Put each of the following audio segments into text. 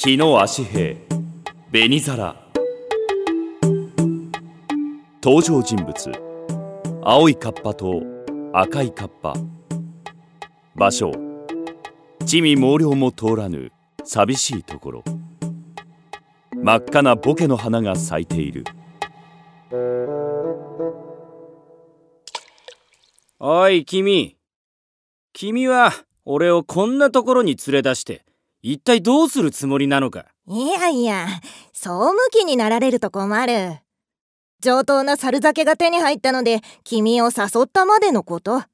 日の足兵紅皿登場人物。青いカッパと赤いカッパ。場所。地味猛量も通らぬ寂しいところ。真っ赤なボケの花が咲いている。おい君。君は俺をこんなところに連れ出して一体どうするつもりなのか？いやいやそう向きになられると困る。上等な猿酒が手に入ったので君を誘ったまでのこと。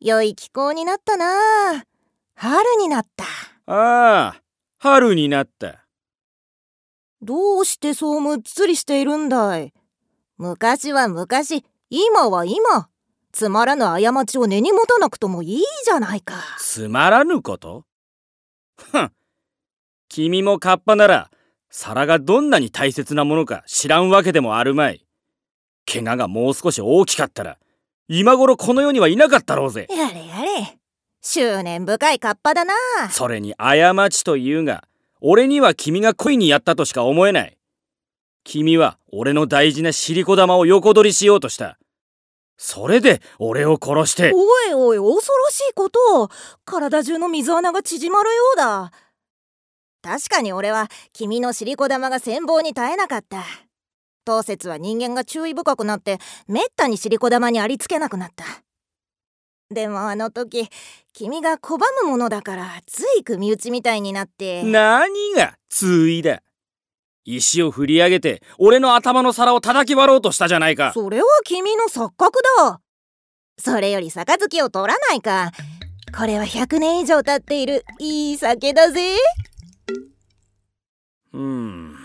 良い気候になったな。春になった。ああ春になった。どうしてそうむっつりしているんだい？昔は昔今は今。つまらぬ過ちを根に持たなくともいいじゃないか。つまらぬこと？君もカッパなら皿がどんなに大切なものか知らんわけでもあるまい。怪我がもう少し大きかったら今頃この世にはいなかったろうぜ。やれやれ。執念深いカッパだな。それに過ちというが俺には君が恋にやったとしか思えない。君は俺の大事なシリコ玉を横取りしようとしたそれで俺を殺して。おいおい恐ろしいこと体中の水穴が縮まるようだ。確かに俺は君のシリコ玉が羨望に耐えなかった。当節は人間が注意深くなってめったにシリコ玉にありつけなくなった。でもあの時君が拒むものだからつい組打ちみたいになって。何がついだ？石を振り上げて俺の頭の皿を叩き割ろうとしたじゃないか。それは君の錯覚だ。それより杯を取らないか。これは100年以上経っているいい酒だぜ。うん。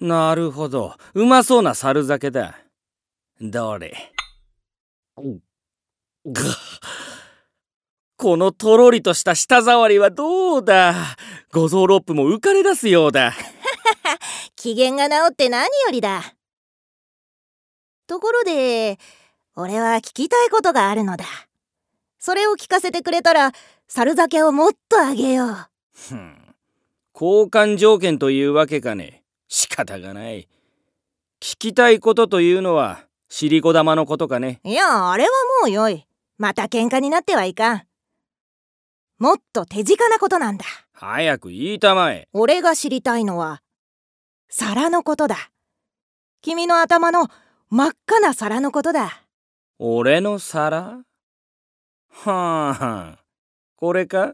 なるほど。うまそうな猿酒だ。どれぐこのとろりとした舌触りはどうだ？五臓六腑も浮かれ出すようだ機嫌が治って何よりだ。ところで俺は聞きたいことがあるのだ。それを聞かせてくれたら猿酒をもっとあげよう。ふん。交換条件というわけかね。仕方がない。聞きたいことというのはシリコ玉のことかね。いやあれはもうよい。また喧嘩になってはいかん。もっと手近なことなんだ。早く言いたまえ。俺が知りたいのは皿のことだ。君の頭の真っ赤な皿のことだ。俺の皿？はあ。これか？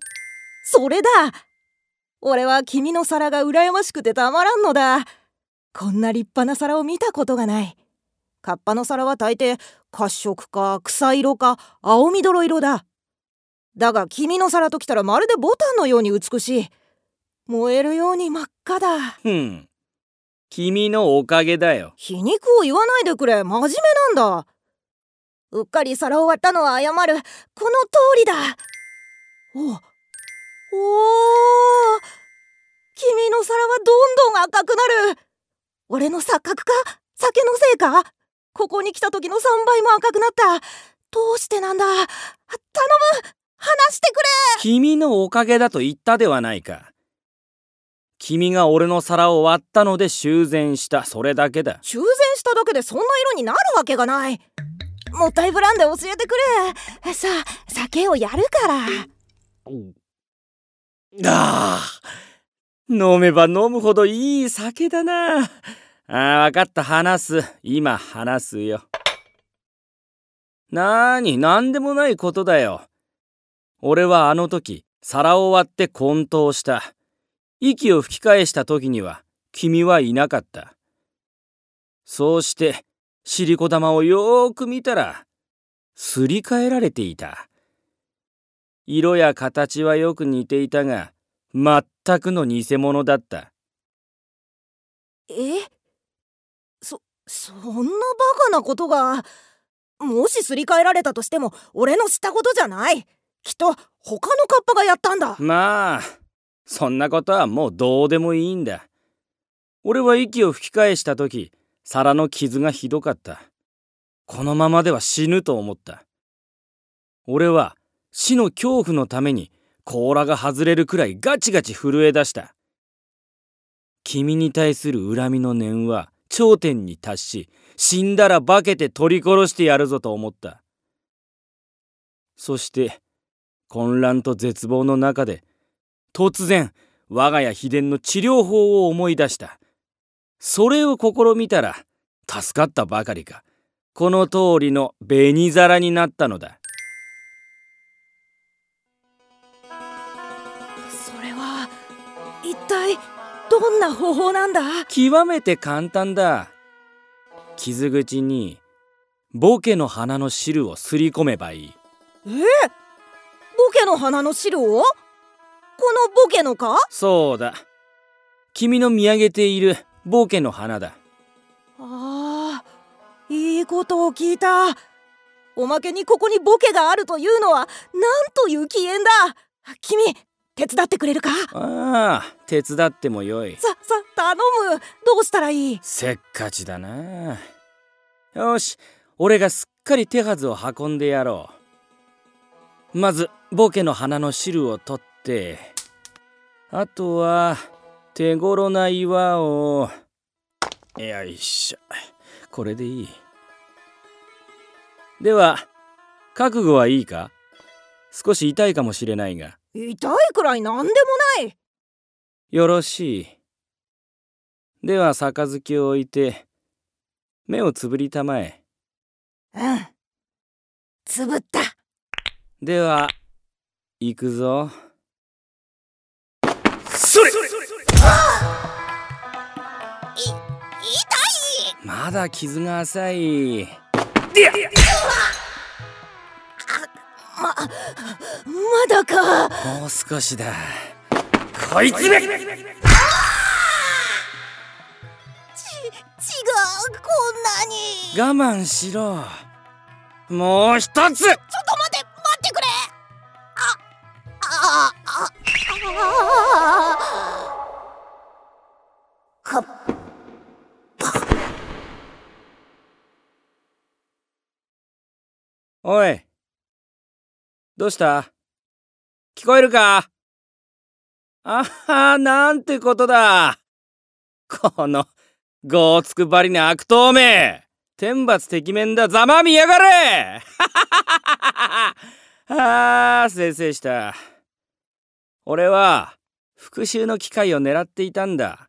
それだ。俺は君の皿が羨ましくてたまらんのだ。こんな立派な皿を見たことがない。カッパの皿は大抵褐色か草色か青緑色だ。だが君の皿ときたらまるでボタンのように美しい。燃えるように真っ赤だ。ふん君のおかげだよ。皮肉を言わないでくれ。真面目なんだ。うっかり皿を割ったのは謝る。この通りだ。おおー。君の皿はどんどん赤くなる。俺の錯覚か？酒のせいか？ここに来た時の3倍も赤くなった。どうしてなんだ？頼む！話してくれ！君のおかげだと言ったではないか君が俺の皿を割ったので修繕した。それだけだ。修繕しただけでそんな色になるわけがない。もったいぶらんで教えてくれ。さあ酒をやるから。ああ。飲めば飲むほどいい酒だな。ああ分かった。話す。今話すよ。なーに何でもないことだよ。俺はあの時皿を割って混沌した息を吹き返した時には君はいなかった。そうしてシリコ玉をよーく見たらすり替えられていた。色や形はよく似ていたが全くの偽物だった。え？そそんなバカなことがもしすり替えられたとしても俺のしたことじゃない。きっと他のカッパがやったんだ。まあそんなことはもうどうでもいいんだ。俺は息を吹き返した時皿の傷がひどかった。このままでは死ぬと思った。俺は死の恐怖のために甲羅が外れるくらいガチガチ震え出した。君に対する恨みの念は頂点に達し死んだら化けて取り殺してやるぞと思った。そして混乱と絶望の中で突然我が家秘伝の治療法を思い出した。それを試みたら助かったばかりか。この通りの紅皿になったのだ。それは一体どんな方法なんだ？極めて簡単だ。傷口にボケの花の汁をすり込めばいい。え？ボケの花の汁を？このボケのか？そうだ。君の見上げているボケの花だ。ああいいことを聞いた。おまけにここにボケがあるというのはなんという機縁だ。君手伝ってくれるか？ああ手伝ってもよい。ささ頼む。どうしたらいい？せっかちだな。よし俺がすっかり手はずを運んでやろう。まずボケの花の汁を取ってあとは手頃な岩を。よいしょ。これでいい。では覚悟はいいか？少し痛いかもしれないが。痛いくらいなんでもない。よろしい。では杯を置いて目をつぶりたまえ。うん。つぶった。では行くぞまだ傷が浅い。ままだか。もう少しだ。こいつめ！ち血がこんなに。我慢しろ。もう一つ！ちょっとおい。どうした？聞こえるか？あはなんてことだ。このごつくばりな悪党め天罰敵面だ。ざまみやがれ。ああせいせいした。俺は復讐の機会を狙っていたんだ。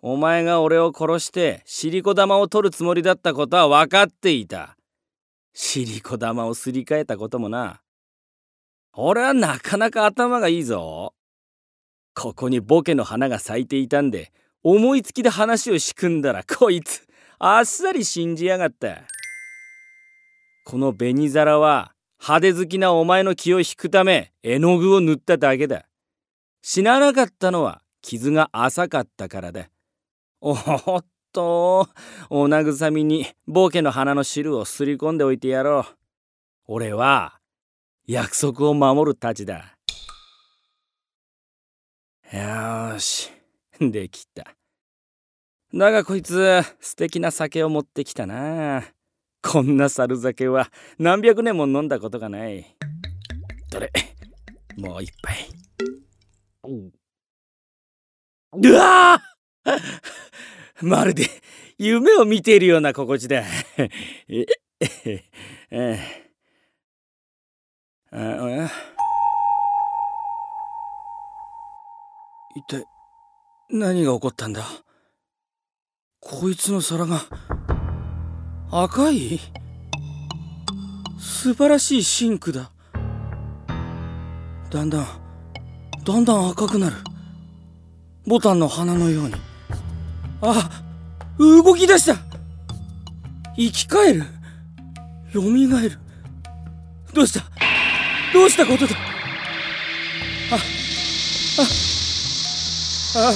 お前が俺を殺してシリコ玉を取るつもりだったことは分かっていた。シリコ玉をすり替えたこともな。俺はなかなか頭がいいぞ。ここにボケの花が咲いていたんで思いつきで話を仕組んだらこいつあっさり信じやがった。この紅皿は派手好きなお前の気を引くため絵の具を塗っただけだ。死ななかったのは傷が浅かったからだ。おっとお慰みにボケの花の汁をすり込んでおいてやろう。俺は約束を守るたちだ。よしできた。だがこいつ素敵な酒を持ってきたな。こんな猿酒は何百年も飲んだことがない。どれもう一杯。うわーまるで夢を見ているような心地だ。ええああ。一体何が起こったんだ？こいつの皿が赤い？素晴らしいシンクだ。だんだんだんだん赤くなる。ボタンの花のように。あ動き出した。生き返る。蘇る。どうした？どうしたことだ？ああああ